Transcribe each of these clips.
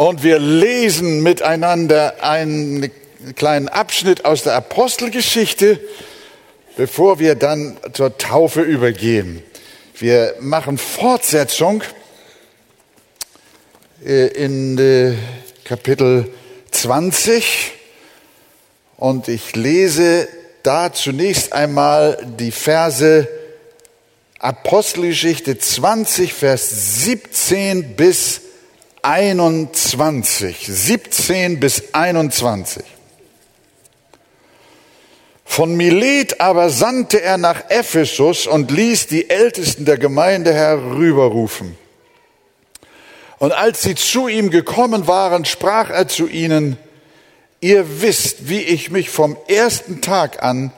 Und wir lesen miteinander einen kleinen Abschnitt aus der Apostelgeschichte, bevor wir dann zur Taufe übergehen. Wir machen Fortsetzung äh, in äh, Kapitel 20 und ich lese da zunächst einmal die Verse Apostelgeschichte 20, Vers 17 bis 21. 17 bis 21. Von Milet aber sandte er nach Ephesus und ließ die Ältesten der Gemeinde herüberrufen. Und als sie zu ihm gekommen waren, sprach er zu ihnen, ihr wisst, wie ich mich vom ersten Tag an,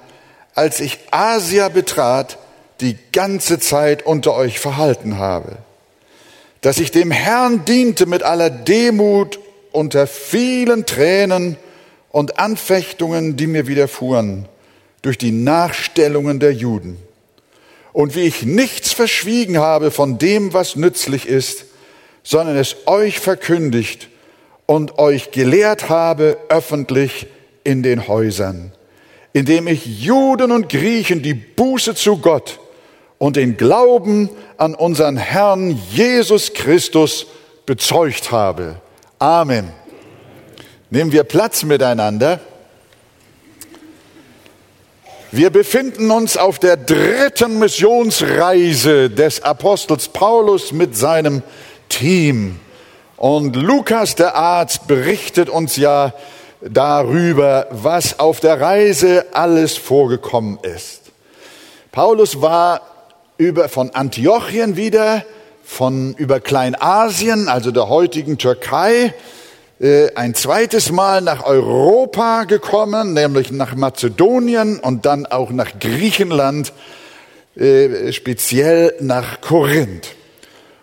als ich Asia betrat, die ganze Zeit unter euch verhalten habe, dass ich dem Herrn diente mit aller Demut unter vielen Tränen und Anfechtungen, die mir widerfuhren durch die Nachstellungen der Juden. Und wie ich nichts verschwiegen habe von dem, was nützlich ist, sondern es euch verkündigt und euch gelehrt habe öffentlich in den Häusern, indem ich Juden und Griechen die Buße zu Gott und den Glauben an unseren Herrn Jesus Christus bezeugt habe. Amen. Nehmen wir Platz miteinander. Wir befinden uns auf der dritten Missionsreise des Apostels Paulus mit seinem Team. Und Lukas, der Arzt, berichtet uns ja darüber, was auf der Reise alles vorgekommen ist. Paulus war über, von Antiochien wieder, von über Kleinasien, also der heutigen Türkei, äh, ein zweites Mal nach Europa gekommen, nämlich nach Mazedonien und dann auch nach Griechenland, äh, speziell nach Korinth.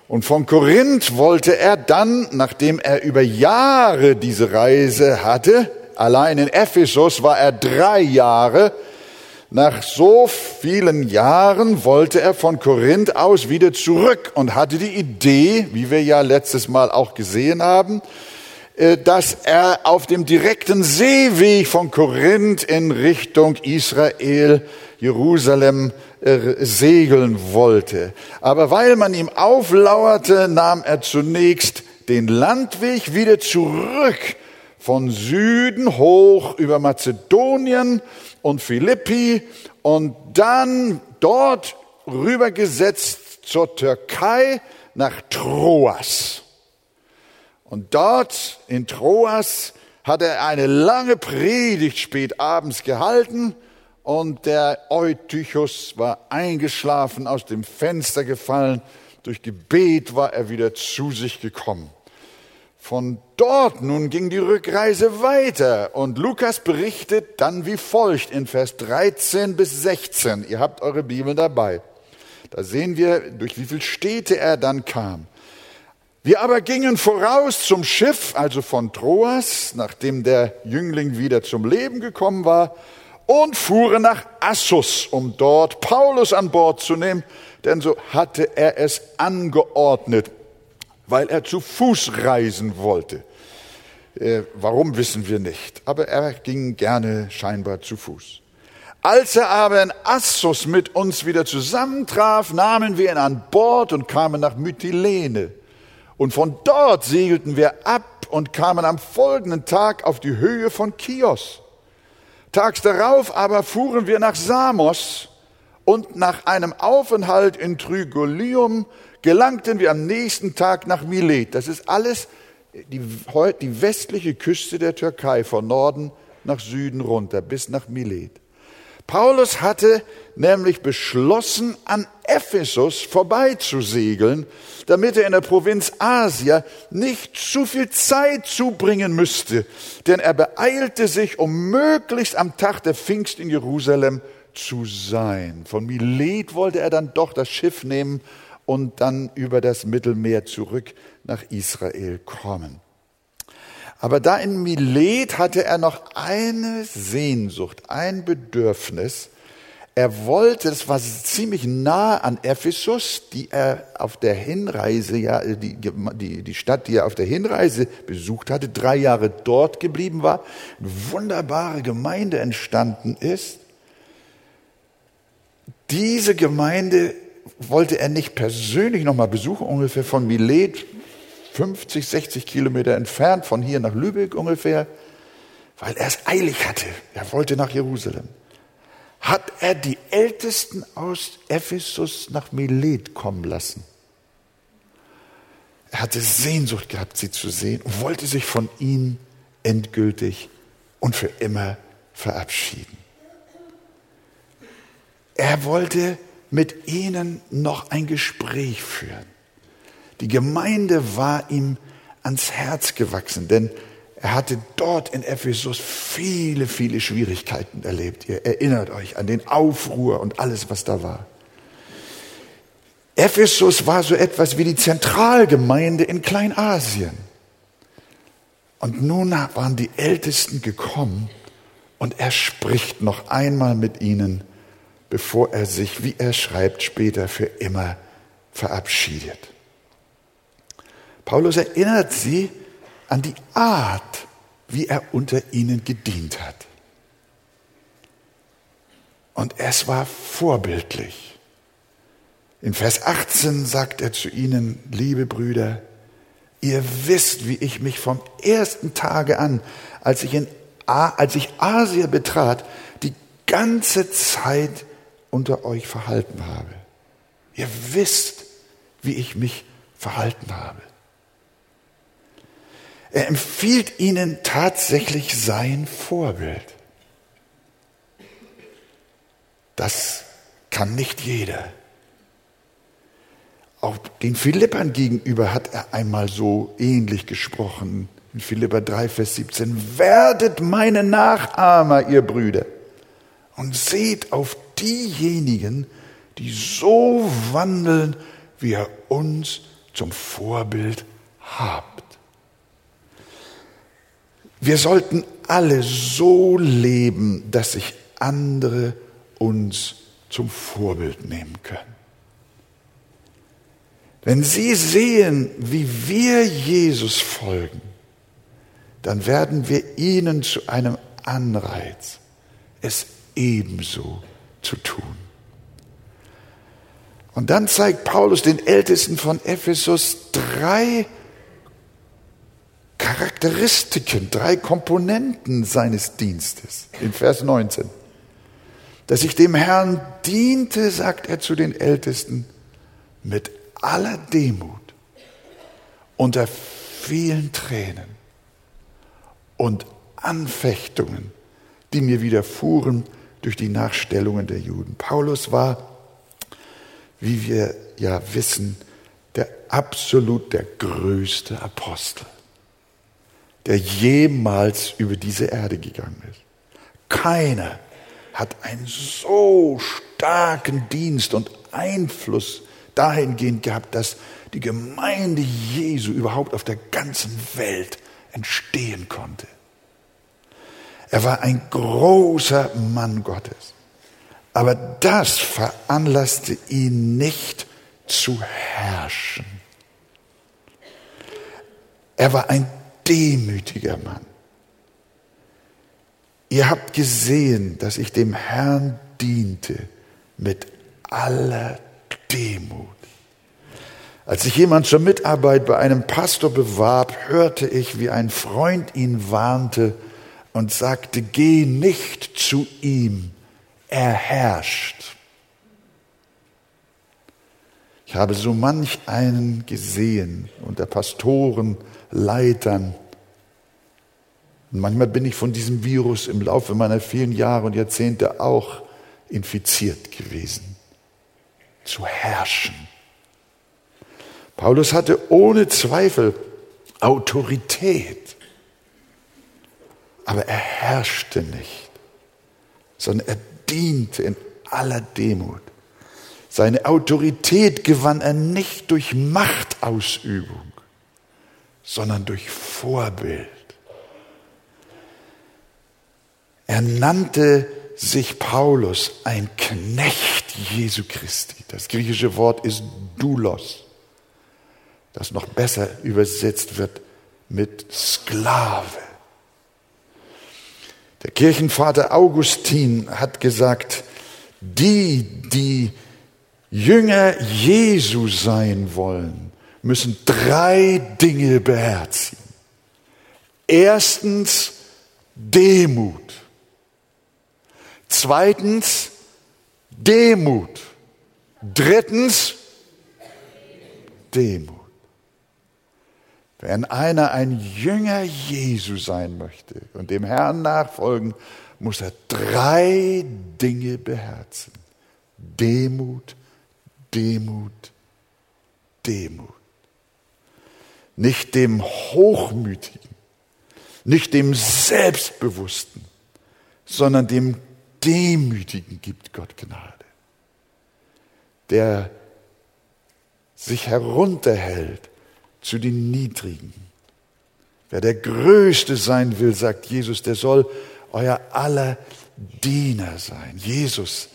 Und von Korinth wollte er dann, nachdem er über Jahre diese Reise hatte, allein in Ephesus war er drei Jahre, nach so vielen Jahren wollte er von Korinth aus wieder zurück und hatte die Idee, wie wir ja letztes Mal auch gesehen haben, äh, dass er auf dem direkten Seeweg von Korinth in Richtung Israel, Jerusalem äh, segeln wollte. Aber weil man ihm auflauerte, nahm er zunächst den Landweg wieder zurück von Süden hoch über Mazedonien und Philippi und dann dort rübergesetzt zur Türkei nach Troas. Und dort in Troas hat er eine lange Predigt spät abends gehalten und der Eutychus war eingeschlafen, aus dem Fenster gefallen. Durch Gebet war er wieder zu sich gekommen. Von dort nun ging die Rückreise weiter und Lukas berichtet dann wie folgt in Vers 13 bis 16. Ihr habt eure Bibel dabei. Da sehen wir, durch wie viele Städte er dann kam. Wir aber gingen voraus zum Schiff, also von Troas, nachdem der Jüngling wieder zum Leben gekommen war, und fuhren nach Assus, um dort Paulus an Bord zu nehmen, denn so hatte er es angeordnet weil er zu Fuß reisen wollte. Äh, warum wissen wir nicht, aber er ging gerne scheinbar zu Fuß. Als er aber in Assos mit uns wieder zusammentraf, nahmen wir ihn an Bord und kamen nach Mytilene. Und von dort segelten wir ab und kamen am folgenden Tag auf die Höhe von Chios. Tags darauf aber fuhren wir nach Samos und nach einem Aufenthalt in Trygolium gelangten wir am nächsten Tag nach Milet. Das ist alles die, die westliche Küste der Türkei, von Norden nach Süden runter, bis nach Milet. Paulus hatte nämlich beschlossen, an Ephesus vorbeizusegeln, damit er in der Provinz Asia nicht zu viel Zeit zubringen müsste, denn er beeilte sich, um möglichst am Tag der Pfingst in Jerusalem zu sein. Von Milet wollte er dann doch das Schiff nehmen und dann über das Mittelmeer zurück nach Israel kommen. Aber da in Milet hatte er noch eine Sehnsucht, ein Bedürfnis. er wollte, das war ziemlich nah an Ephesus, die er auf der Hinreise, ja, die, die, die Stadt, die er auf der Hinreise besucht hatte, drei Jahre dort geblieben war, eine wunderbare Gemeinde entstanden ist. Diese Gemeinde wollte er nicht persönlich nochmal besuchen, ungefähr von Milet, 50, 60 Kilometer entfernt, von hier nach Lübeck ungefähr, weil er es eilig hatte. Er wollte nach Jerusalem hat er die Ältesten aus Ephesus nach Milet kommen lassen. Er hatte Sehnsucht gehabt, sie zu sehen und wollte sich von ihnen endgültig und für immer verabschieden. Er wollte mit ihnen noch ein Gespräch führen. Die Gemeinde war ihm ans Herz gewachsen, denn er hatte dort in Ephesus viele, viele Schwierigkeiten erlebt. Ihr erinnert euch an den Aufruhr und alles, was da war. Ephesus war so etwas wie die Zentralgemeinde in Kleinasien. Und nun waren die Ältesten gekommen und er spricht noch einmal mit ihnen, bevor er sich, wie er schreibt, später für immer verabschiedet. Paulus erinnert sie an die Art, wie er unter ihnen gedient hat. Und es war vorbildlich. In Vers 18 sagt er zu ihnen, liebe Brüder, ihr wisst, wie ich mich vom ersten Tage an, als ich, in als ich Asia betrat, die ganze Zeit unter euch verhalten habe. Ihr wisst, wie ich mich verhalten habe. Er empfiehlt ihnen tatsächlich sein Vorbild. Das kann nicht jeder. Auch den Philippern gegenüber hat er einmal so ähnlich gesprochen. In Philippa 3, Vers 17. Werdet meine Nachahmer, ihr Brüder, und seht auf diejenigen, die so wandeln, wie er uns zum Vorbild habt. Wir sollten alle so leben, dass sich andere uns zum Vorbild nehmen können. Wenn Sie sehen, wie wir Jesus folgen, dann werden wir ihnen zu einem Anreiz, es ebenso zu tun. Und dann zeigt Paulus den Ältesten von Ephesus drei Charakteristiken, drei Komponenten seines Dienstes in Vers 19. Dass ich dem Herrn diente, sagt er zu den Ältesten, mit aller Demut, unter vielen Tränen und Anfechtungen, die mir widerfuhren durch die Nachstellungen der Juden. Paulus war, wie wir ja wissen, der absolut der größte Apostel der jemals über diese Erde gegangen ist. Keiner hat einen so starken Dienst und Einfluss dahingehend gehabt, dass die Gemeinde Jesu überhaupt auf der ganzen Welt entstehen konnte. Er war ein großer Mann Gottes. Aber das veranlasste ihn nicht zu herrschen. Er war ein demütiger Mann. Ihr habt gesehen, dass ich dem Herrn diente mit aller Demut. Als sich jemand zur Mitarbeit bei einem Pastor bewarb, hörte ich, wie ein Freund ihn warnte und sagte, geh nicht zu ihm, er herrscht. Ich habe so manch einen gesehen unter Pastoren, Leitern. Und manchmal bin ich von diesem Virus im Laufe meiner vielen Jahre und Jahrzehnte auch infiziert gewesen. Zu herrschen. Paulus hatte ohne Zweifel Autorität, aber er herrschte nicht, sondern er diente in aller Demut. Seine Autorität gewann er nicht durch Machtausübung, sondern durch Vorbild. Er nannte sich Paulus ein Knecht Jesu Christi. Das griechische Wort ist doulos, das noch besser übersetzt wird mit Sklave. Der Kirchenvater Augustin hat gesagt, die, die Jünger Jesu sein wollen, müssen drei Dinge beherzigen. Erstens Demut. Zweitens Demut. Drittens Demut. Wenn einer ein Jünger Jesu sein möchte und dem Herrn nachfolgen, muss er drei Dinge beherzen. Demut, Demut, Demut. Nicht dem Hochmütigen, nicht dem Selbstbewussten, sondern dem Demütigen gibt Gott Gnade. Der sich herunterhält zu den Niedrigen. Wer der Größte sein will, sagt Jesus, der soll euer aller Diener sein. Jesus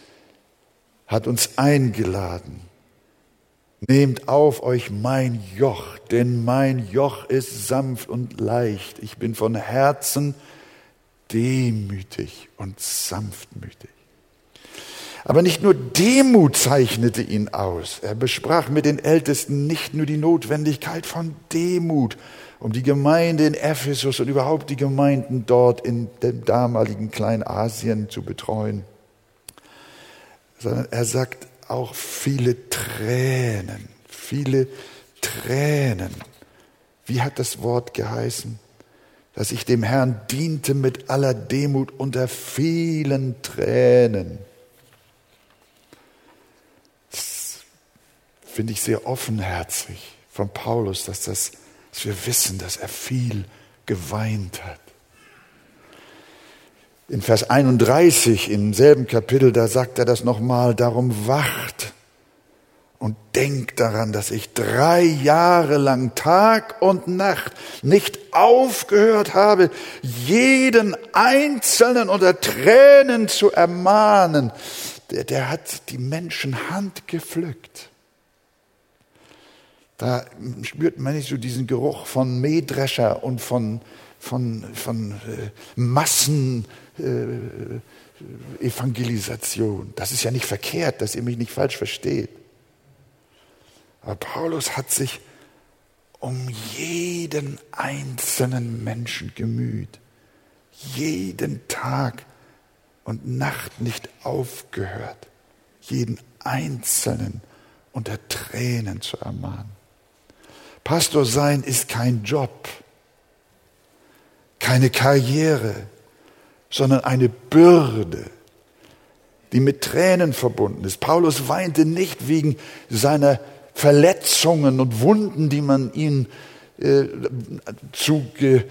hat uns eingeladen. Nehmt auf euch mein Joch, denn mein Joch ist sanft und leicht. Ich bin von Herzen demütig und sanftmütig. Aber nicht nur Demut zeichnete ihn aus. Er besprach mit den Ältesten nicht nur die Notwendigkeit von Demut, um die Gemeinde in Ephesus und überhaupt die Gemeinden dort in dem damaligen Kleinasien zu betreuen, sondern er sagt auch viele Tränen, viele Tränen. Wie hat das Wort geheißen? Dass ich dem Herrn diente mit aller Demut unter vielen Tränen. Finde ich sehr offenherzig von Paulus, dass, das, dass wir wissen, dass er viel geweint hat. In Vers 31 im selben Kapitel, da sagt er das nochmal, darum wacht und denkt daran, dass ich drei Jahre lang Tag und Nacht nicht aufgehört habe, jeden Einzelnen unter Tränen zu ermahnen. Der, der hat die Menschen Hand gepflückt. Da spürt man nicht so diesen Geruch von Mähdrescher und von, von, von äh, Massen. Äh, Evangelisation. Das ist ja nicht verkehrt, dass ihr mich nicht falsch versteht. Aber Paulus hat sich um jeden einzelnen Menschen gemüht, jeden Tag und Nacht nicht aufgehört, jeden einzelnen unter Tränen zu ermahnen. Pastor sein ist kein Job, keine Karriere, sondern eine Bürde, die mit Tränen verbunden ist. Paulus weinte nicht wegen seiner Verletzungen und Wunden, die man ihm äh, zugedacht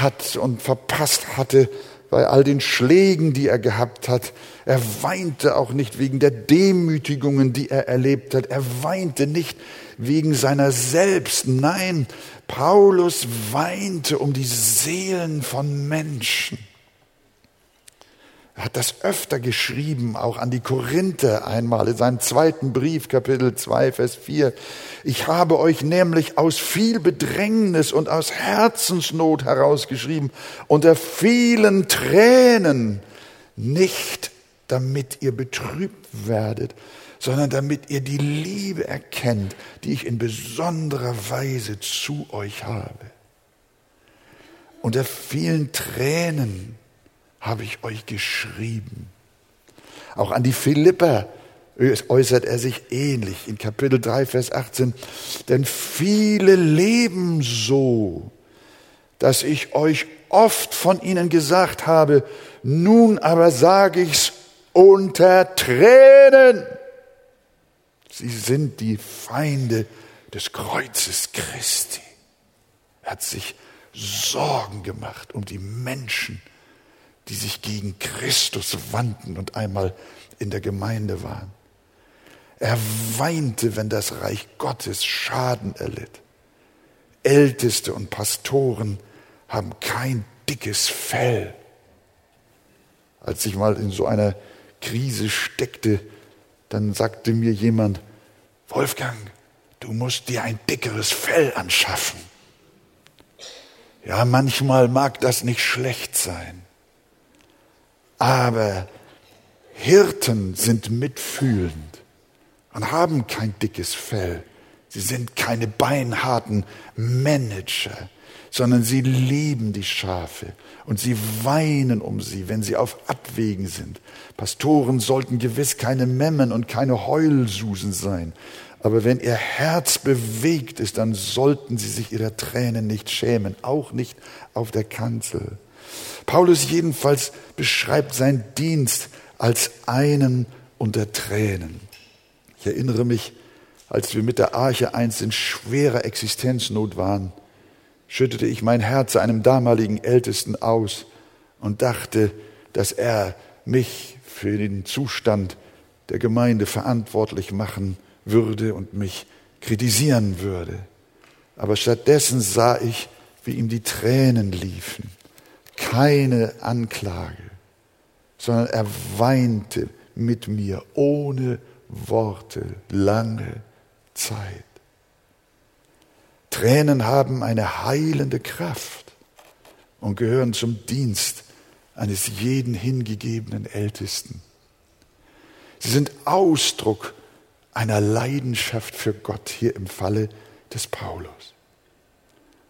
hat und verpasst hatte, bei all den Schlägen, die er gehabt hat. Er weinte auch nicht wegen der Demütigungen, die er erlebt hat. Er weinte nicht wegen seiner selbst. Nein, Paulus weinte um die Seelen von Menschen. Er hat das öfter geschrieben, auch an die Korinther einmal in seinem zweiten Brief, Kapitel 2, Vers 4. Ich habe euch nämlich aus viel Bedrängnis und aus Herzensnot herausgeschrieben, unter vielen Tränen, nicht damit ihr betrübt werdet, sondern damit ihr die Liebe erkennt, die ich in besonderer Weise zu euch habe. Unter vielen Tränen habe ich euch geschrieben. Auch an die Philipper äußert er sich ähnlich in Kapitel 3, Vers 18. Denn viele leben so, dass ich euch oft von ihnen gesagt habe, nun aber sage ich's unter Tränen. Sie sind die Feinde des Kreuzes Christi. Er hat sich Sorgen gemacht um die Menschen, die sich gegen Christus wandten und einmal in der Gemeinde waren. Er weinte, wenn das Reich Gottes Schaden erlitt. Älteste und Pastoren haben kein dickes Fell. Als ich mal in so einer Krise steckte, dann sagte mir jemand, Wolfgang, du musst dir ein dickeres Fell anschaffen. Ja, manchmal mag das nicht schlecht sein, aber Hirten sind mitfühlend und haben kein dickes Fell. Sie sind keine beinharten Manager, sondern sie lieben die Schafe und sie weinen um sie, wenn sie auf Abwägen sind. Pastoren sollten gewiss keine Memmen und keine Heulsusen sein, aber wenn ihr Herz bewegt ist, dann sollten sie sich ihrer Tränen nicht schämen, auch nicht auf der Kanzel. Paulus jedenfalls beschreibt seinen Dienst als einen unter Tränen. Ich erinnere mich, als wir mit der Arche einst in schwerer Existenznot waren, schüttete ich mein Herz einem damaligen Ältesten aus und dachte, dass er mich für den Zustand der Gemeinde verantwortlich machen würde und mich kritisieren würde. Aber stattdessen sah ich, wie ihm die Tränen liefen. Keine Anklage, sondern er weinte mit mir ohne Worte lange Zeit. Tränen haben eine heilende Kraft und gehören zum Dienst eines jeden hingegebenen Ältesten. Sie sind Ausdruck einer Leidenschaft für Gott hier im Falle des Paulus.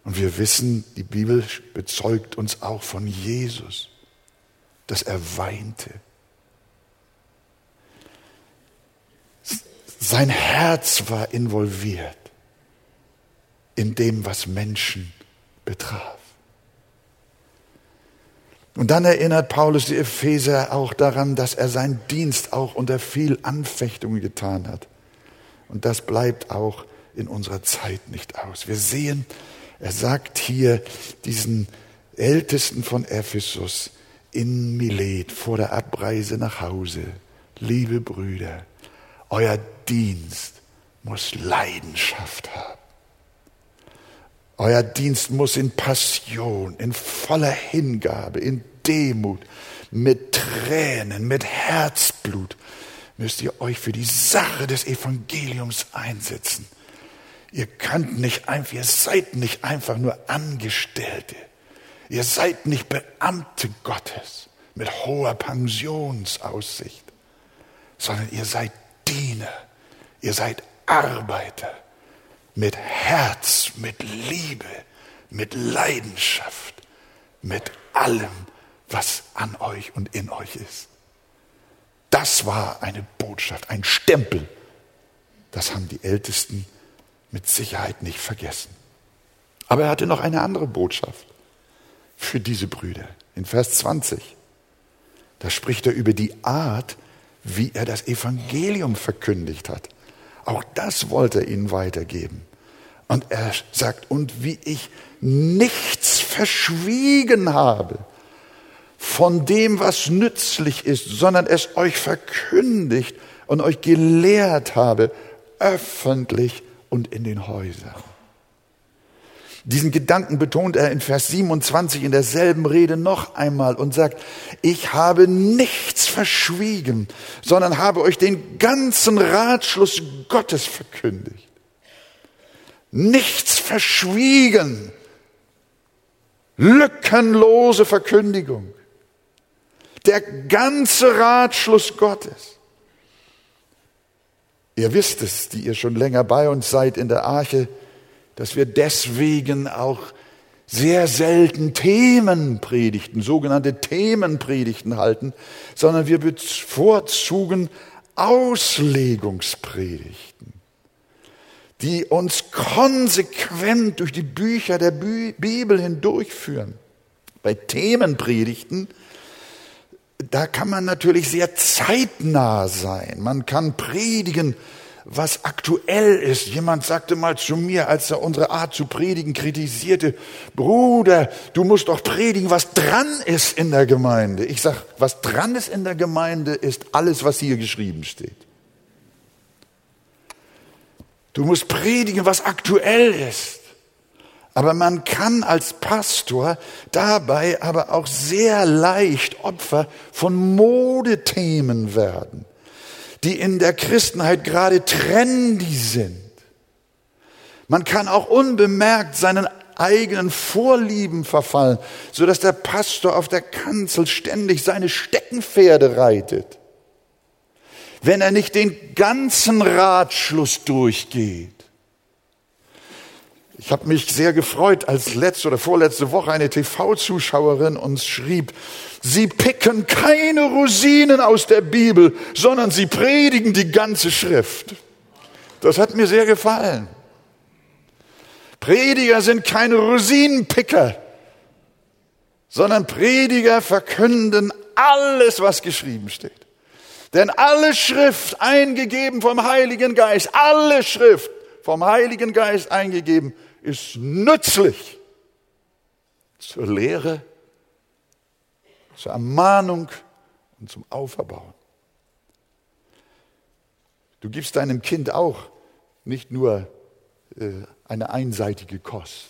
Und wir wissen, die Bibel bezeugt uns auch von Jesus, dass er weinte. Sein Herz war involviert in dem, was Menschen betraf. Und dann erinnert Paulus die Epheser auch daran, dass er seinen Dienst auch unter viel Anfechtungen getan hat. Und das bleibt auch in unserer Zeit nicht aus. Wir sehen, er sagt hier diesen Ältesten von Ephesus in Milet vor der Abreise nach Hause, liebe Brüder, euer Dienst muss Leidenschaft haben. Euer Dienst muss in Passion, in voller Hingabe, in Demut, mit Tränen, mit Herzblut müsst ihr euch für die Sache des Evangeliums einsetzen. Ihr könnt nicht einfach, ihr seid nicht einfach nur Angestellte. Ihr seid nicht Beamte Gottes mit hoher Pensionsaussicht, sondern ihr seid Diener. Ihr seid Arbeiter mit Herz, mit Liebe, mit Leidenschaft, mit allem, was an euch und in euch ist. Das war eine Botschaft, ein Stempel. Das haben die Ältesten mit Sicherheit nicht vergessen. Aber er hatte noch eine andere Botschaft für diese Brüder. In Vers 20, da spricht er über die Art, wie er das Evangelium verkündigt hat. Auch das wollte er ihnen weitergeben. Und er sagt, und wie ich nichts verschwiegen habe von dem, was nützlich ist, sondern es euch verkündigt und euch gelehrt habe, öffentlich und in den Häusern. Diesen Gedanken betont er in Vers 27 in derselben Rede noch einmal und sagt, ich habe nichts verschwiegen, sondern habe euch den ganzen Ratschluss Gottes verkündigt. Nichts verschwiegen. Lückenlose Verkündigung. Der ganze Ratschluss Gottes. Ihr wisst es, die ihr schon länger bei uns seid in der Arche, dass wir deswegen auch sehr selten Themenpredigten, sogenannte Themenpredigten halten, sondern wir bevorzugen Auslegungspredigten, die uns konsequent durch die Bücher der Bibel hindurchführen. Bei Themenpredigten da kann man natürlich sehr zeitnah sein. Man kann predigen, was aktuell ist. Jemand sagte mal zu mir, als er unsere Art zu predigen kritisierte, Bruder, du musst doch predigen, was dran ist in der Gemeinde. Ich sag, was dran ist in der Gemeinde, ist alles, was hier geschrieben steht. Du musst predigen, was aktuell ist. Aber man kann als Pastor dabei aber auch sehr leicht Opfer von Modethemen werden, die in der Christenheit gerade trendy sind. Man kann auch unbemerkt seinen eigenen Vorlieben verfallen, so dass der Pastor auf der Kanzel ständig seine Steckenpferde reitet. Wenn er nicht den ganzen Ratschluss durchgeht. Ich habe mich sehr gefreut, als letzte oder vorletzte Woche eine TV-Zuschauerin uns schrieb, Sie picken keine Rosinen aus der Bibel, sondern sie predigen die ganze Schrift. Das hat mir sehr gefallen. Prediger sind keine Rosinenpicker, sondern Prediger verkünden alles, was geschrieben steht. Denn alle Schrift eingegeben vom Heiligen Geist, alle Schrift vom Heiligen Geist eingegeben, ist nützlich zur Lehre, zur Ermahnung und zum Auferbauen. Du gibst deinem Kind auch nicht nur äh, eine einseitige Kost,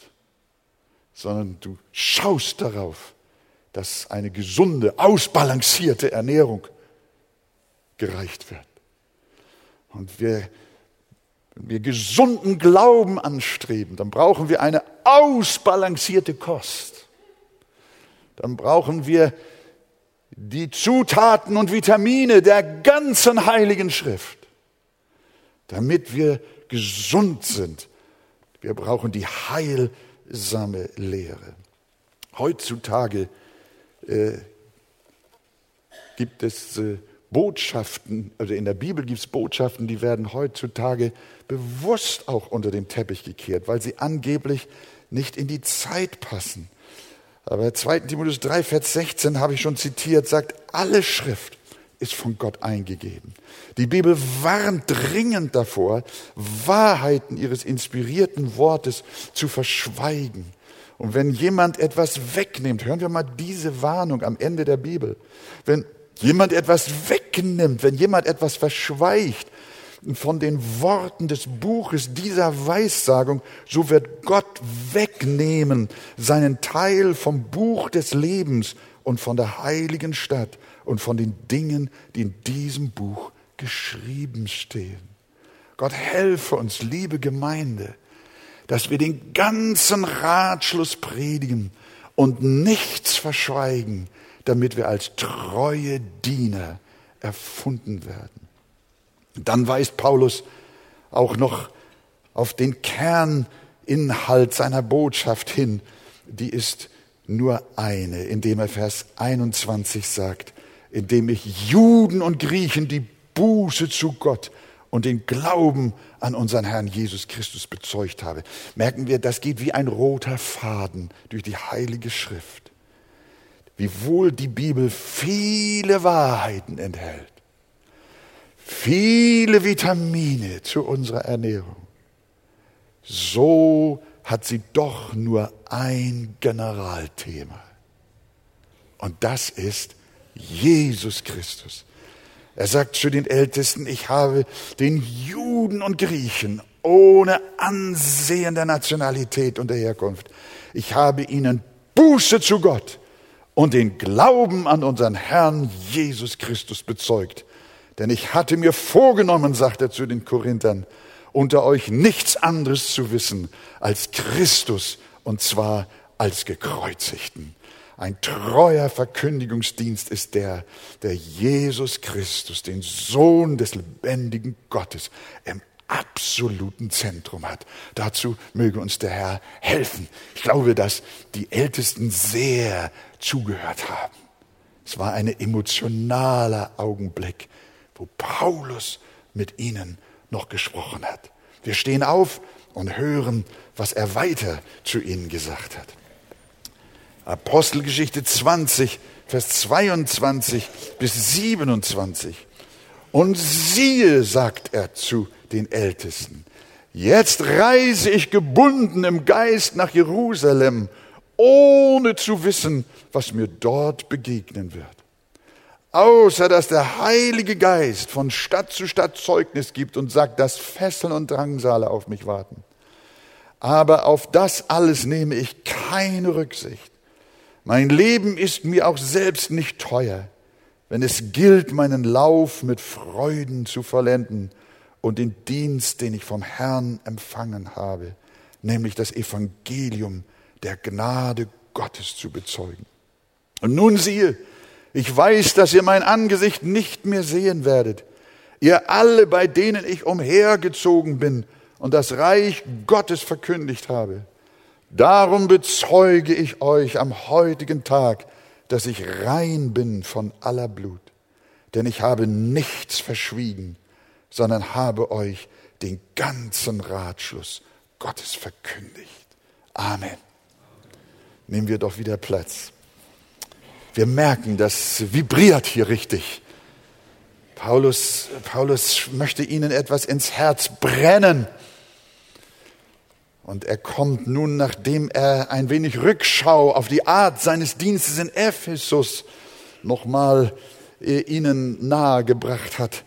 sondern du schaust darauf, dass eine gesunde, ausbalancierte Ernährung gereicht wird. Und wir, wenn wir gesunden Glauben anstreben, dann brauchen wir eine ausbalancierte Kost. Dann brauchen wir die Zutaten und Vitamine der ganzen heiligen Schrift, damit wir gesund sind. Wir brauchen die heilsame Lehre. Heutzutage äh, gibt es äh, Botschaften, also in der Bibel gibt es Botschaften, die werden heutzutage bewusst auch unter den Teppich gekehrt, weil sie angeblich nicht in die Zeit passen. Aber 2. Timotheus 3, Vers 16 habe ich schon zitiert, sagt, alle Schrift ist von Gott eingegeben. Die Bibel warnt dringend davor, Wahrheiten ihres inspirierten Wortes zu verschweigen. Und wenn jemand etwas wegnimmt, hören wir mal diese Warnung am Ende der Bibel. Wenn jemand etwas wegnimmt, wenn jemand etwas verschweigt von den Worten des Buches dieser Weissagung, so wird Gott wegnehmen seinen Teil vom Buch des Lebens und von der heiligen Stadt und von den Dingen, die in diesem Buch geschrieben stehen. Gott helfe uns, liebe Gemeinde, dass wir den ganzen Ratschluss predigen und nichts verschweigen, damit wir als treue Diener erfunden werden. Dann weist Paulus auch noch auf den Kerninhalt seiner Botschaft hin. Die ist nur eine, indem er Vers 21 sagt, indem ich Juden und Griechen die Buße zu Gott und den Glauben an unseren Herrn Jesus Christus bezeugt habe. Merken wir, das geht wie ein roter Faden durch die Heilige Schrift wiewohl die Bibel viele Wahrheiten enthält, viele Vitamine zu unserer Ernährung, so hat sie doch nur ein Generalthema. Und das ist Jesus Christus. Er sagt zu den Ältesten, ich habe den Juden und Griechen ohne Ansehen der Nationalität und der Herkunft, ich habe ihnen Buße zu Gott und den Glauben an unseren Herrn Jesus Christus bezeugt. Denn ich hatte mir vorgenommen, sagt er zu den Korinthern, unter euch nichts anderes zu wissen als Christus und zwar als gekreuzigten. Ein treuer Verkündigungsdienst ist der, der Jesus Christus, den Sohn des lebendigen Gottes, im absoluten Zentrum hat. Dazu möge uns der Herr helfen. Ich glaube, dass die Ältesten sehr zugehört haben. Es war ein emotionaler Augenblick, wo Paulus mit ihnen noch gesprochen hat. Wir stehen auf und hören, was er weiter zu ihnen gesagt hat. Apostelgeschichte 20, Vers 22 bis 27. Und siehe, sagt er zu den Ältesten. Jetzt reise ich gebunden im Geist nach Jerusalem, ohne zu wissen, was mir dort begegnen wird. Außer dass der Heilige Geist von Stadt zu Stadt Zeugnis gibt und sagt, dass Fesseln und Drangsale auf mich warten. aber auf das alles nehme ich keine Rücksicht. Mein Leben ist mir auch selbst nicht teuer, wenn es gilt, meinen Lauf mit Freuden zu vollenden und den Dienst, den ich vom Herrn empfangen habe, nämlich das Evangelium der Gnade Gottes zu bezeugen. Und nun siehe, ich weiß, dass ihr mein Angesicht nicht mehr sehen werdet. Ihr alle, bei denen ich umhergezogen bin und das Reich Gottes verkündigt habe. Darum bezeuge ich euch am heutigen Tag, dass ich rein bin von aller Blut. Denn ich habe nichts verschwiegen, sondern habe euch den ganzen Ratschluss Gottes verkündigt. Amen. Nehmen wir doch wieder Platz. Wir merken, das vibriert hier richtig. Paulus, Paulus möchte ihnen etwas ins Herz brennen. Und er kommt nun, nachdem er ein wenig Rückschau auf die Art seines Dienstes in Ephesus nochmal äh, ihnen nahegebracht hat.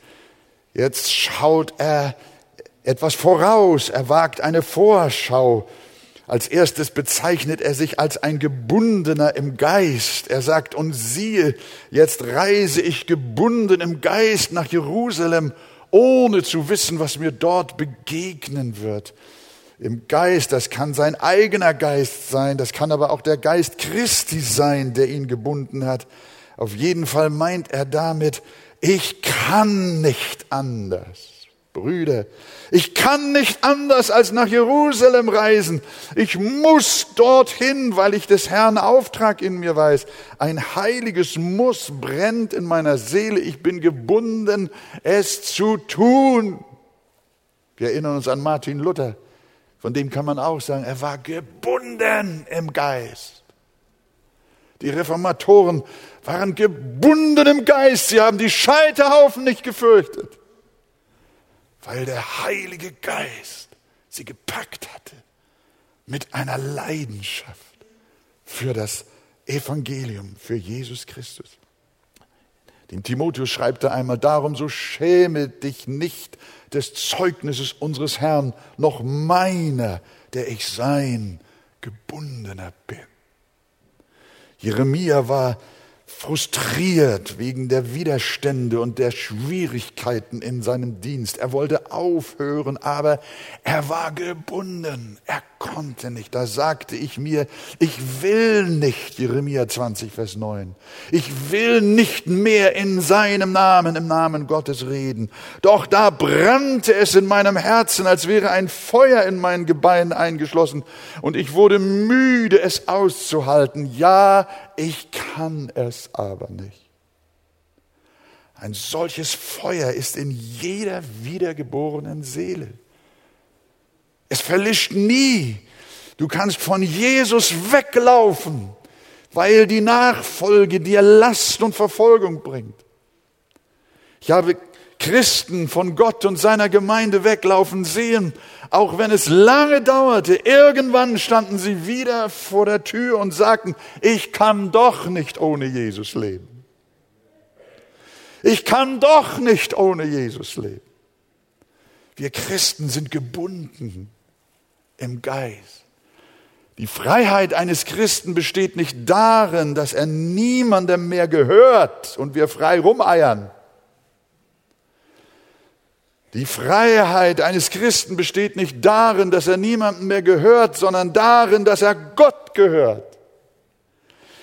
Jetzt schaut er etwas voraus, er wagt eine Vorschau als erstes bezeichnet er sich als ein Gebundener im Geist. Er sagt, und siehe, jetzt reise ich gebunden im Geist nach Jerusalem, ohne zu wissen, was mir dort begegnen wird. Im Geist, das kann sein eigener Geist sein, das kann aber auch der Geist Christi sein, der ihn gebunden hat. Auf jeden Fall meint er damit, ich kann nicht anders. Brüder, ich kann nicht anders als nach Jerusalem reisen. Ich muss dorthin, weil ich des Herrn Auftrag in mir weiß. Ein heiliges Muss brennt in meiner Seele. Ich bin gebunden, es zu tun. Wir erinnern uns an Martin Luther. Von dem kann man auch sagen, er war gebunden im Geist. Die Reformatoren waren gebunden im Geist. Sie haben die Scheiterhaufen nicht gefürchtet weil der Heilige Geist sie gepackt hatte mit einer Leidenschaft für das Evangelium, für Jesus Christus. Dem Timotheus schreibt er einmal darum, so schäme dich nicht des Zeugnisses unseres Herrn, noch meiner, der ich sein gebundener bin. Jeremia war frustriert wegen der Widerstände und der Schwierigkeiten in seinem Dienst. Er wollte aufhören, aber er war gebunden. Er konnte nicht. Da sagte ich mir, ich will nicht, Jeremia 20, Vers 9. Ich will nicht mehr in seinem Namen, im Namen Gottes reden. Doch da brannte es in meinem Herzen, als wäre ein Feuer in meinen Gebeinen eingeschlossen. Und ich wurde müde, es auszuhalten. Ja, ich kann es aber nicht. Ein solches Feuer ist in jeder wiedergeborenen Seele. Es verlischt nie. Du kannst von Jesus weglaufen, weil die Nachfolge dir Last und Verfolgung bringt. Ich habe Christen von Gott und seiner Gemeinde weglaufen sehen, auch wenn es lange dauerte. Irgendwann standen sie wieder vor der Tür und sagten, ich kann doch nicht ohne Jesus leben. Ich kann doch nicht ohne Jesus leben. Wir Christen sind gebunden im Geist. Die Freiheit eines Christen besteht nicht darin, dass er niemandem mehr gehört und wir frei rumeiern. Die Freiheit eines Christen besteht nicht darin, dass er niemandem mehr gehört, sondern darin, dass er Gott gehört.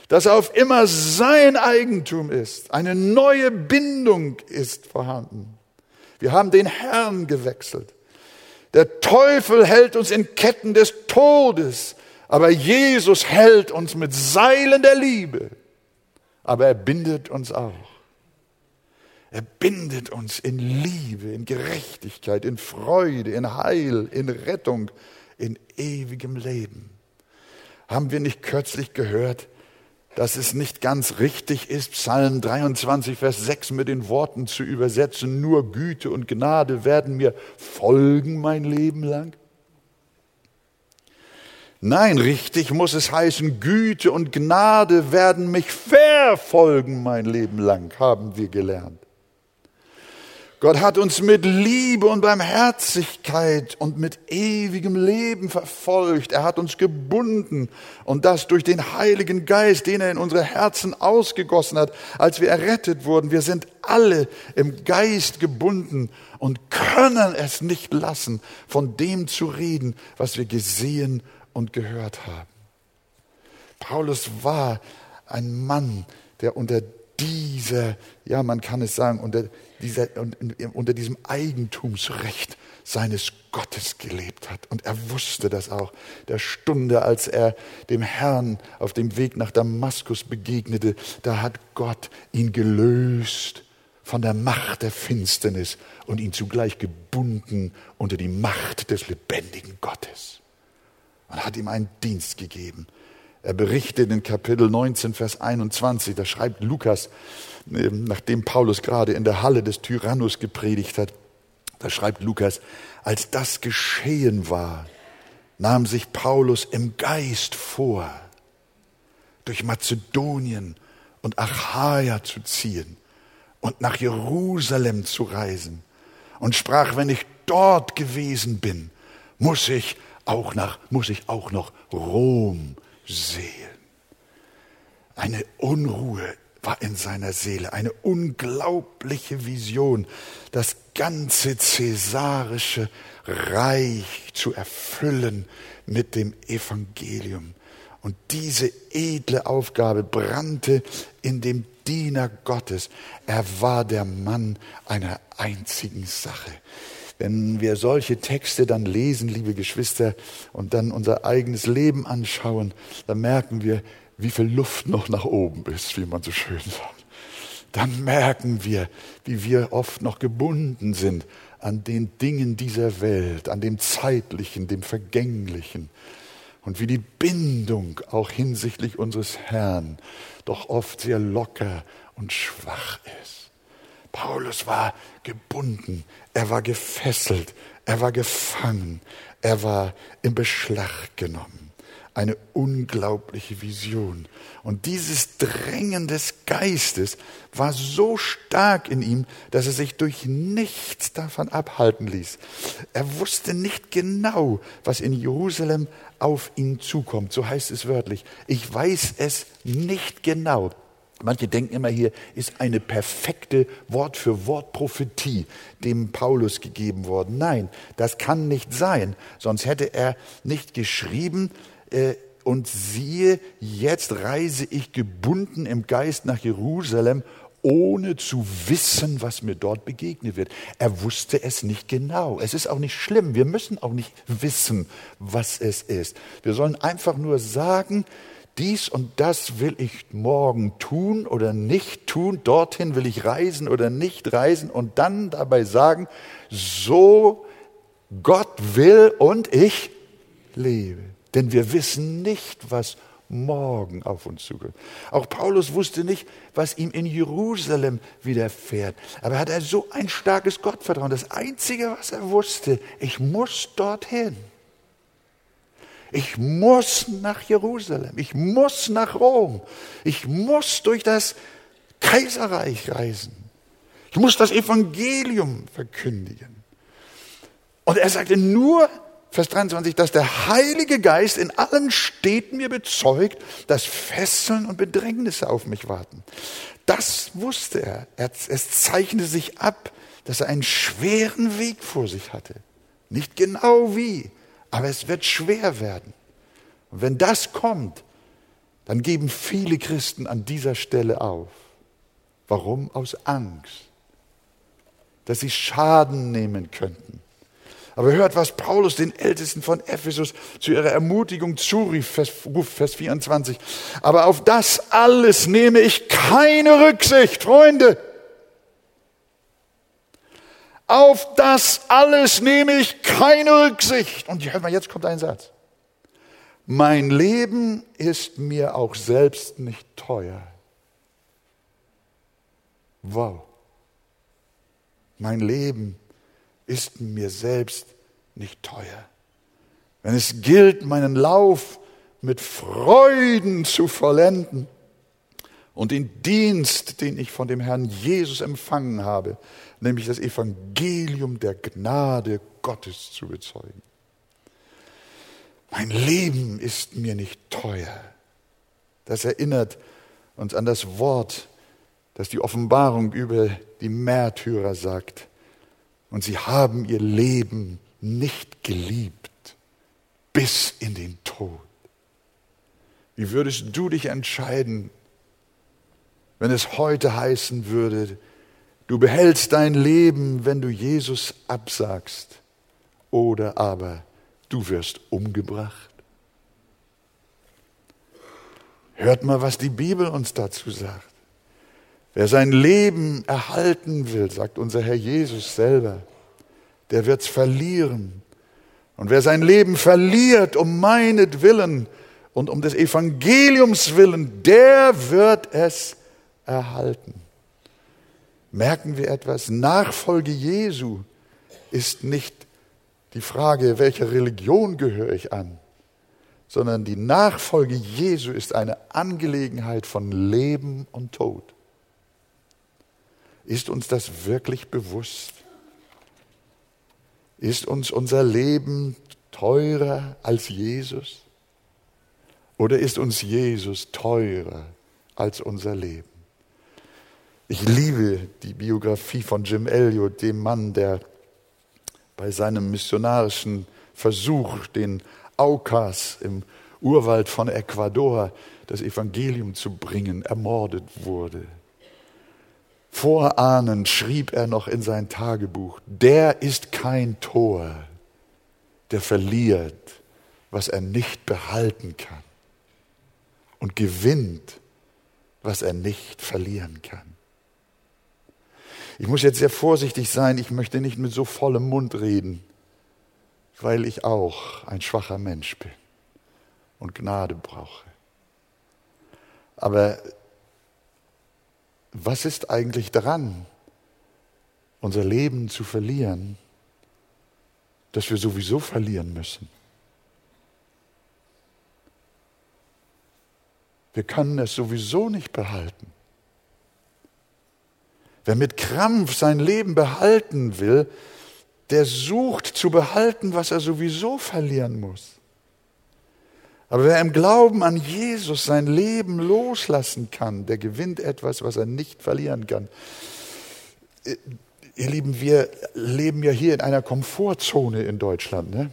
Dass er auf immer sein Eigentum ist. Eine neue Bindung ist vorhanden. Wir haben den Herrn gewechselt. Der Teufel hält uns in Ketten des Todes, aber Jesus hält uns mit Seilen der Liebe. Aber er bindet uns auch. Er bindet uns in Liebe, in Gerechtigkeit, in Freude, in Heil, in Rettung, in ewigem Leben. Haben wir nicht kürzlich gehört, dass es nicht ganz richtig ist, Psalm 23, Vers 6 mit den Worten zu übersetzen, nur Güte und Gnade werden mir folgen mein Leben lang? Nein, richtig muss es heißen, Güte und Gnade werden mich verfolgen mein Leben lang, haben wir gelernt. Gott hat uns mit Liebe und Barmherzigkeit und mit ewigem Leben verfolgt. Er hat uns gebunden und das durch den Heiligen Geist, den er in unsere Herzen ausgegossen hat, als wir errettet wurden. Wir sind alle im Geist gebunden und können es nicht lassen, von dem zu reden, was wir gesehen und gehört haben. Paulus war ein Mann, der unter dieser, ja, man kann es sagen, unter, dieser, unter diesem Eigentumsrecht seines Gottes gelebt hat. Und er wusste das auch. Der Stunde, als er dem Herrn auf dem Weg nach Damaskus begegnete, da hat Gott ihn gelöst von der Macht der Finsternis und ihn zugleich gebunden unter die Macht des lebendigen Gottes. Und hat ihm einen Dienst gegeben. Er berichtet in Kapitel 19, Vers 21, da schreibt Lukas, ähm, nachdem Paulus gerade in der Halle des Tyrannus gepredigt hat, da schreibt Lukas, als das geschehen war, nahm sich Paulus im Geist vor, durch Mazedonien und Achaia zu ziehen und nach Jerusalem zu reisen und sprach, wenn ich dort gewesen bin, muss ich auch nach, muss ich auch noch Rom sehen. Eine Unruhe war in seiner Seele, eine unglaubliche Vision, das ganze cäsarische Reich zu erfüllen mit dem Evangelium. Und diese edle Aufgabe brannte in dem Diener Gottes. Er war der Mann einer einzigen Sache. Wenn wir solche Texte dann lesen, liebe Geschwister, und dann unser eigenes Leben anschauen, dann merken wir, wie viel Luft noch nach oben ist, wie man so schön sagt. Dann merken wir, wie wir oft noch gebunden sind an den Dingen dieser Welt, an dem Zeitlichen, dem Vergänglichen. Und wie die Bindung auch hinsichtlich unseres Herrn doch oft sehr locker und schwach ist. Paulus war gebunden, er war gefesselt, er war gefangen, er war im Beschlag genommen. Eine unglaubliche Vision. Und dieses Drängen des Geistes war so stark in ihm, dass er sich durch nichts davon abhalten ließ. Er wusste nicht genau, was in Jerusalem auf ihn zukommt. So heißt es wörtlich. Ich weiß es nicht genau. Manche denken immer, hier ist eine perfekte Wort für Wort Prophetie dem Paulus gegeben worden. Nein, das kann nicht sein. Sonst hätte er nicht geschrieben, äh, und siehe, jetzt reise ich gebunden im Geist nach Jerusalem, ohne zu wissen, was mir dort begegnet wird. Er wusste es nicht genau. Es ist auch nicht schlimm. Wir müssen auch nicht wissen, was es ist. Wir sollen einfach nur sagen, dies und das will ich morgen tun oder nicht tun, dorthin will ich reisen oder nicht reisen und dann dabei sagen, so Gott will und ich lebe. Denn wir wissen nicht, was morgen auf uns zukommt. Auch Paulus wusste nicht, was ihm in Jerusalem widerfährt. Aber er hatte so ein starkes Gottvertrauen. Das Einzige, was er wusste, ich muss dorthin. Ich muss nach Jerusalem. Ich muss nach Rom. Ich muss durch das Kaiserreich reisen. Ich muss das Evangelium verkündigen. Und er sagte nur, Vers 23, dass der Heilige Geist in allen Städten mir bezeugt, dass Fesseln und Bedrängnisse auf mich warten. Das wusste er. Es zeichnete sich ab, dass er einen schweren Weg vor sich hatte. Nicht genau wie, aber es wird schwer werden. Und wenn das kommt, dann geben viele Christen an dieser Stelle auf. Warum? Aus Angst, dass sie Schaden nehmen könnten. Aber hört, was Paulus den Ältesten von Ephesus zu ihrer Ermutigung zurief, Vers, Vers 24. Aber auf das alles nehme ich keine Rücksicht, Freunde. Auf das alles nehme ich keine Rücksicht. Und hört mal, jetzt kommt ein Satz. Mein Leben ist mir auch selbst nicht teuer. Wow. Mein Leben ist mir selbst nicht teuer. Wenn es gilt, meinen Lauf mit Freuden zu vollenden und den Dienst, den ich von dem Herrn Jesus empfangen habe, nämlich das Evangelium der Gnade Gottes zu bezeugen. Mein Leben ist mir nicht teuer. Das erinnert uns an das Wort, das die Offenbarung über die Märtyrer sagt. Und sie haben ihr Leben nicht geliebt bis in den Tod. Wie würdest du dich entscheiden, wenn es heute heißen würde, du behältst dein Leben, wenn du Jesus absagst, oder aber du wirst umgebracht? Hört mal, was die Bibel uns dazu sagt. Wer sein Leben erhalten will, sagt unser Herr Jesus selber, der wird's verlieren. Und wer sein Leben verliert um meinetwillen und um des Evangeliums willen, der wird es erhalten. Merken wir etwas? Nachfolge Jesu ist nicht die Frage, welcher Religion gehöre ich an, sondern die Nachfolge Jesu ist eine Angelegenheit von Leben und Tod. Ist uns das wirklich bewusst? Ist uns unser Leben teurer als Jesus? Oder ist uns Jesus teurer als unser Leben? Ich liebe die Biografie von Jim Elliot, dem Mann, der bei seinem missionarischen Versuch, den Aukas im Urwald von Ecuador das Evangelium zu bringen, ermordet wurde. Vorahnend schrieb er noch in sein Tagebuch, der ist kein Tor, der verliert, was er nicht behalten kann und gewinnt, was er nicht verlieren kann. Ich muss jetzt sehr vorsichtig sein, ich möchte nicht mit so vollem Mund reden, weil ich auch ein schwacher Mensch bin und Gnade brauche. Aber was ist eigentlich daran, unser Leben zu verlieren, das wir sowieso verlieren müssen? Wir können es sowieso nicht behalten. Wer mit Krampf sein Leben behalten will, der sucht zu behalten, was er sowieso verlieren muss. Aber wer im Glauben an Jesus sein Leben loslassen kann, der gewinnt etwas, was er nicht verlieren kann. Ihr Lieben, wir leben ja hier in einer Komfortzone in Deutschland. Ne?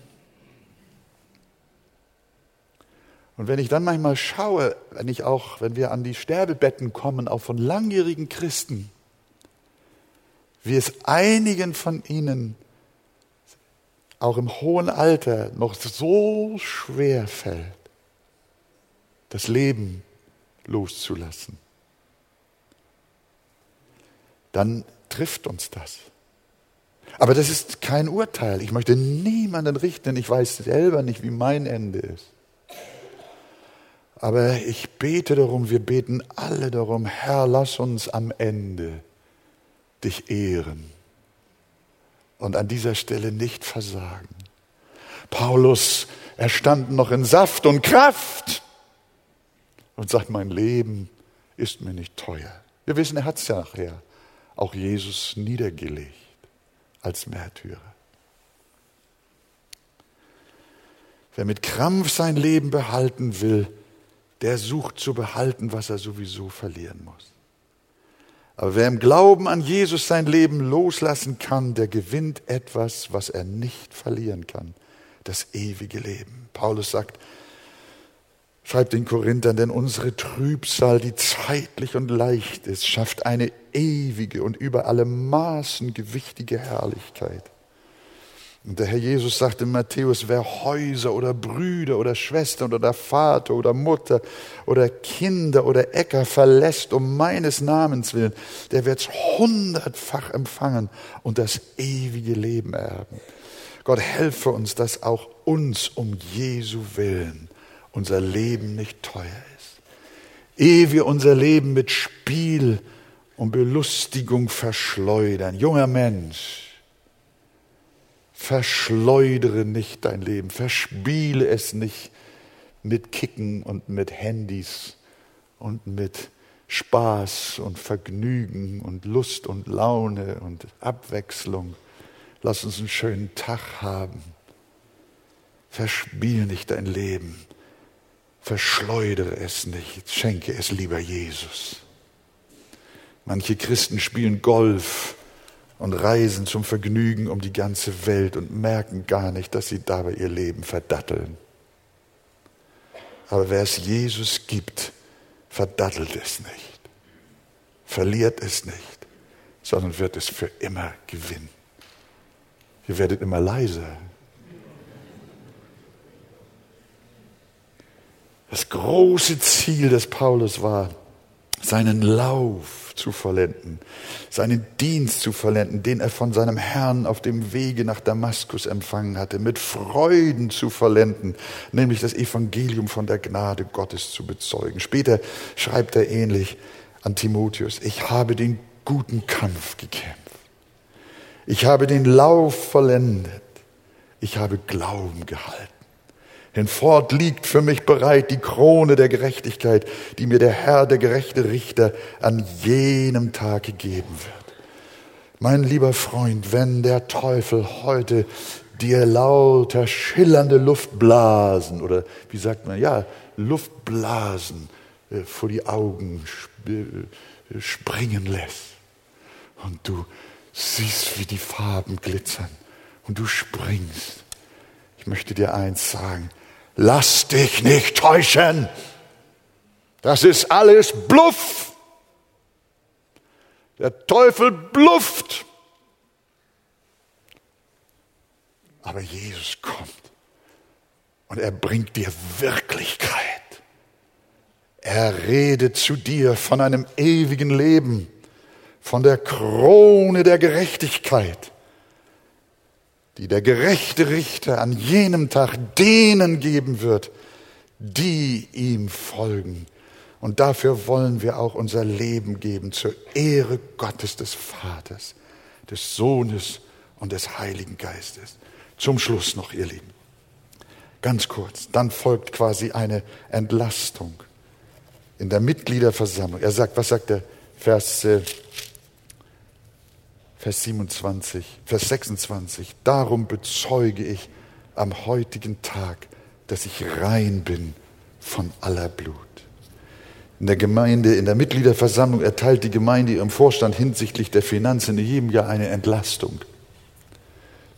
Und wenn ich dann manchmal schaue, wenn ich auch, wenn wir an die Sterbebetten kommen, auch von langjährigen Christen, wie es einigen von ihnen auch im hohen Alter noch so schwer fällt, das Leben loszulassen, dann trifft uns das. Aber das ist kein Urteil. Ich möchte niemanden richten. Ich weiß selber nicht, wie mein Ende ist. Aber ich bete darum, wir beten alle darum, Herr, lass uns am Ende dich ehren und an dieser Stelle nicht versagen. Paulus, er stand noch in Saft und Kraft und sagt, mein Leben ist mir nicht teuer. Wir wissen, er hat es ja nachher auch Jesus niedergelegt als Märtyrer. Wer mit Krampf sein Leben behalten will, der sucht zu behalten, was er sowieso verlieren muss. Aber wer im Glauben an Jesus sein Leben loslassen kann, der gewinnt etwas, was er nicht verlieren kann. Das ewige Leben. Paulus sagt, schreibt den Korinthern, denn unsere Trübsal, die zeitlich und leicht ist, schafft eine ewige und über alle Maßen gewichtige Herrlichkeit. Und der Herr Jesus sagte in Matthäus, wer Häuser oder Brüder oder Schwestern oder Vater oder Mutter oder Kinder oder Äcker verlässt um meines Namens willen, der wird's hundertfach empfangen und das ewige Leben erben. Gott helfe uns, dass auch uns um Jesu willen unser Leben nicht teuer ist. Ehe wir unser Leben mit Spiel und Belustigung verschleudern. Junger Mensch, Verschleudere nicht dein Leben, verspiele es nicht mit Kicken und mit Handys und mit Spaß und Vergnügen und Lust und Laune und Abwechslung. Lass uns einen schönen Tag haben. Verspiel nicht dein Leben. Verschleudere es nicht. Schenke es lieber Jesus. Manche Christen spielen Golf und reisen zum Vergnügen um die ganze Welt und merken gar nicht, dass sie dabei ihr Leben verdatteln. Aber wer es Jesus gibt, verdattelt es nicht, verliert es nicht, sondern wird es für immer gewinnen. Ihr werdet immer leiser. Das große Ziel des Paulus war, seinen Lauf zu vollenden, seinen Dienst zu vollenden, den er von seinem Herrn auf dem Wege nach Damaskus empfangen hatte, mit Freuden zu vollenden, nämlich das Evangelium von der Gnade Gottes zu bezeugen. Später schreibt er ähnlich an Timotheus, ich habe den guten Kampf gekämpft. Ich habe den Lauf vollendet. Ich habe Glauben gehalten. Hinfort liegt für mich bereit die Krone der Gerechtigkeit, die mir der Herr, der gerechte Richter, an jenem Tag gegeben wird. Mein lieber Freund, wenn der Teufel heute dir lauter schillernde Luftblasen oder wie sagt man, ja, Luftblasen äh, vor die Augen äh, springen lässt und du siehst, wie die Farben glitzern und du springst. Ich möchte dir eins sagen, lass dich nicht täuschen. Das ist alles Bluff. Der Teufel blufft. Aber Jesus kommt und er bringt dir Wirklichkeit. Er redet zu dir von einem ewigen Leben von der Krone der Gerechtigkeit, die der gerechte Richter an jenem Tag denen geben wird, die ihm folgen. Und dafür wollen wir auch unser Leben geben zur Ehre Gottes des Vaters, des Sohnes und des Heiligen Geistes. Zum Schluss noch, ihr Lieben. Ganz kurz, dann folgt quasi eine Entlastung in der Mitgliederversammlung. Er sagt, was sagt der Vers äh, Vers 27, Vers 26. Darum bezeuge ich am heutigen Tag, dass ich rein bin von aller Blut. In der Gemeinde, in der Mitgliederversammlung erteilt die Gemeinde ihrem Vorstand hinsichtlich der Finanzen in jedem Jahr eine Entlastung.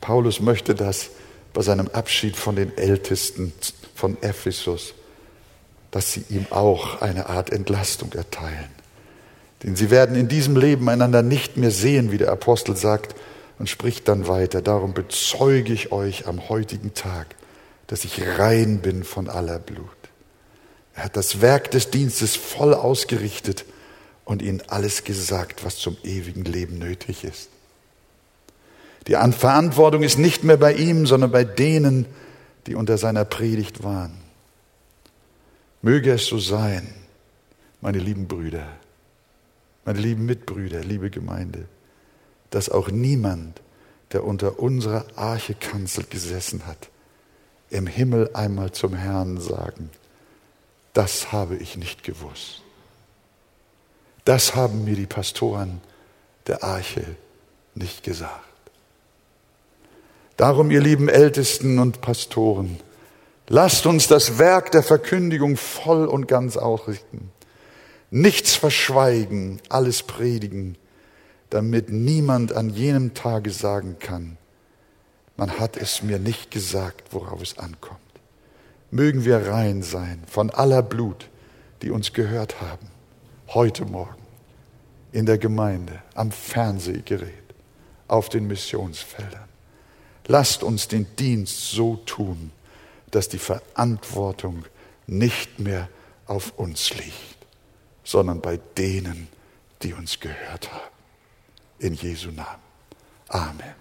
Paulus möchte das bei seinem Abschied von den Ältesten von Ephesus, dass sie ihm auch eine Art Entlastung erteilen. Denn sie werden in diesem Leben einander nicht mehr sehen, wie der Apostel sagt und spricht dann weiter. Darum bezeuge ich euch am heutigen Tag, dass ich rein bin von aller Blut. Er hat das Werk des Dienstes voll ausgerichtet und ihnen alles gesagt, was zum ewigen Leben nötig ist. Die Verantwortung ist nicht mehr bei ihm, sondern bei denen, die unter seiner Predigt waren. Möge es so sein, meine lieben Brüder, meine lieben Mitbrüder, liebe Gemeinde, dass auch niemand, der unter unserer Archekanzel gesessen hat, im Himmel einmal zum Herrn sagen, das habe ich nicht gewusst. Das haben mir die Pastoren der Arche nicht gesagt. Darum, ihr lieben Ältesten und Pastoren, lasst uns das Werk der Verkündigung voll und ganz ausrichten nichts verschweigen, alles predigen, damit niemand an jenem Tage sagen kann, man hat es mir nicht gesagt, worauf es ankommt. Mögen wir rein sein von aller Blut, die uns gehört haben, heute Morgen, in der Gemeinde, am Fernsehgerät, auf den Missionsfeldern. Lasst uns den Dienst so tun, dass die Verantwortung nicht mehr auf uns liegt sondern bei denen, die uns gehört haben. In Jesu Namen. Amen.